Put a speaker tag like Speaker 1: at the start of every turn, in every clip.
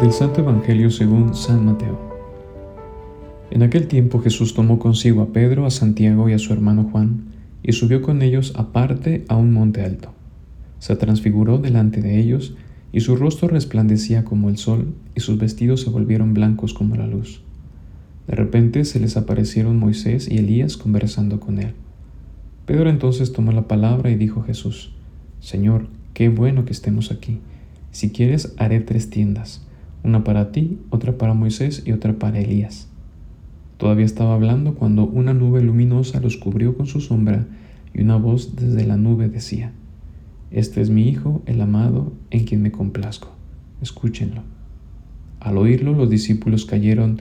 Speaker 1: Del Santo Evangelio según San Mateo. En aquel tiempo Jesús tomó consigo a Pedro, a Santiago y a su hermano Juan, y subió con ellos aparte a un monte alto. Se transfiguró delante de ellos, y su rostro resplandecía como el sol, y sus vestidos se volvieron blancos como la luz. De repente se les aparecieron Moisés y Elías conversando con él. Pedro entonces tomó la palabra y dijo a Jesús, Señor, qué bueno que estemos aquí. Si quieres, haré tres tiendas una para ti, otra para Moisés y otra para Elías. Todavía estaba hablando cuando una nube luminosa los cubrió con su sombra y una voz desde la nube decía, Este es mi Hijo, el amado, en quien me complazco. Escúchenlo. Al oírlo los discípulos cayeron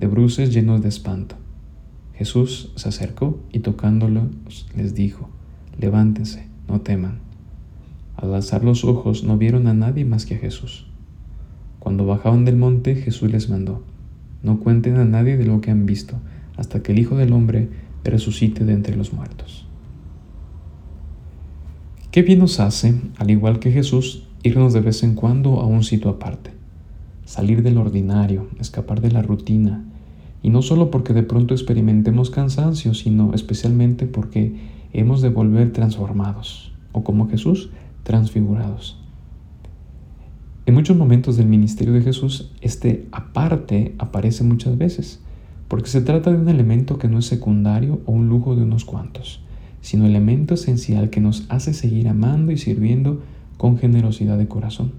Speaker 1: de bruces llenos de espanto. Jesús se acercó y tocándolos les dijo, Levántense, no teman. Al alzar los ojos no vieron a nadie más que a Jesús. Cuando bajaban del monte, Jesús les mandó, no cuenten a nadie de lo que han visto, hasta que el Hijo del Hombre resucite de entre los muertos. Qué bien nos hace, al igual que Jesús, irnos de vez en cuando a un sitio aparte, salir del ordinario, escapar de la rutina, y no solo porque de pronto experimentemos cansancio, sino especialmente porque hemos de volver transformados, o como Jesús, transfigurados. En muchos momentos del ministerio de Jesús, este aparte aparece muchas veces, porque se trata de un elemento que no es secundario o un lujo de unos cuantos, sino elemento esencial que nos hace seguir amando y sirviendo con generosidad de corazón.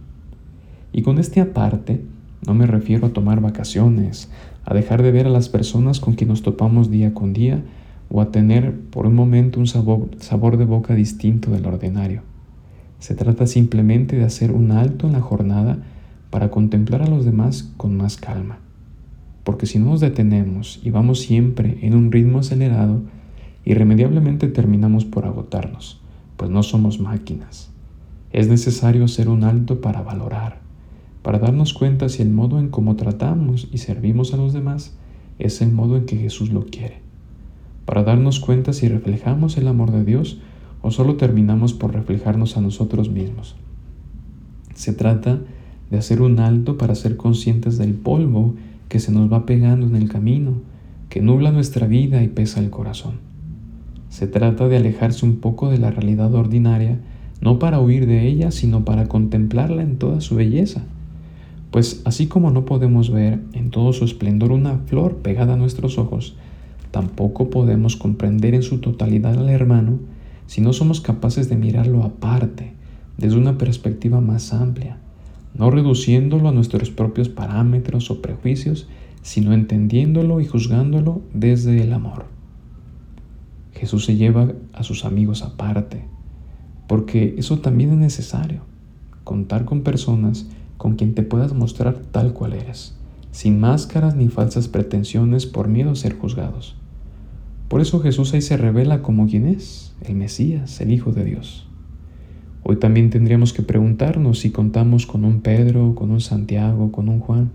Speaker 1: Y con este aparte, no me refiero a tomar vacaciones, a dejar de ver a las personas con quien nos topamos día con día, o a tener por un momento un sabor, sabor de boca distinto del ordinario. Se trata simplemente de hacer un alto en la jornada para contemplar a los demás con más calma. Porque si no nos detenemos y vamos siempre en un ritmo acelerado, irremediablemente terminamos por agotarnos, pues no somos máquinas. Es necesario hacer un alto para valorar, para darnos cuenta si el modo en cómo tratamos y servimos a los demás es el modo en que Jesús lo quiere, para darnos cuenta si reflejamos el amor de Dios o solo terminamos por reflejarnos a nosotros mismos. Se trata de hacer un alto para ser conscientes del polvo que se nos va pegando en el camino, que nubla nuestra vida y pesa el corazón. Se trata de alejarse un poco de la realidad ordinaria, no para huir de ella, sino para contemplarla en toda su belleza. Pues así como no podemos ver en todo su esplendor una flor pegada a nuestros ojos, tampoco podemos comprender en su totalidad al hermano si no somos capaces de mirarlo aparte, desde una perspectiva más amplia, no reduciéndolo a nuestros propios parámetros o prejuicios, sino entendiéndolo y juzgándolo desde el amor. Jesús se lleva a sus amigos aparte, porque eso también es necesario, contar con personas con quien te puedas mostrar tal cual eres, sin máscaras ni falsas pretensiones por miedo a ser juzgados. Por eso Jesús ahí se revela como quien es, el Mesías, el Hijo de Dios. Hoy también tendríamos que preguntarnos si contamos con un Pedro, con un Santiago, con un Juan,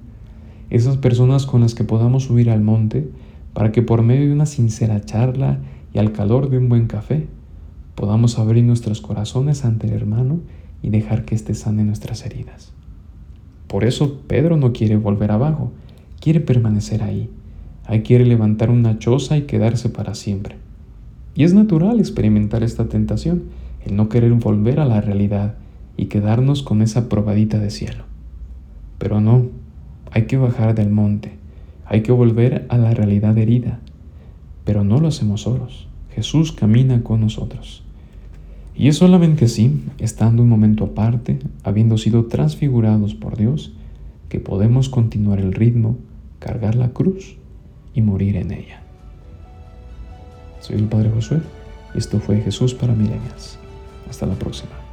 Speaker 1: esas personas con las que podamos subir al monte para que por medio de una sincera charla y al calor de un buen café podamos abrir nuestros corazones ante el hermano y dejar que éste sane nuestras heridas. Por eso Pedro no quiere volver abajo, quiere permanecer ahí, Ahí quiere levantar una choza y quedarse para siempre. Y es natural experimentar esta tentación, el no querer volver a la realidad y quedarnos con esa probadita de cielo. Pero no, hay que bajar del monte, hay que volver a la realidad herida. Pero no lo hacemos solos, Jesús camina con nosotros. Y es solamente así, estando un momento aparte, habiendo sido transfigurados por Dios, que podemos continuar el ritmo, cargar la cruz y morir en ella. Soy el Padre Josué y esto fue Jesús para milenias. Hasta la próxima.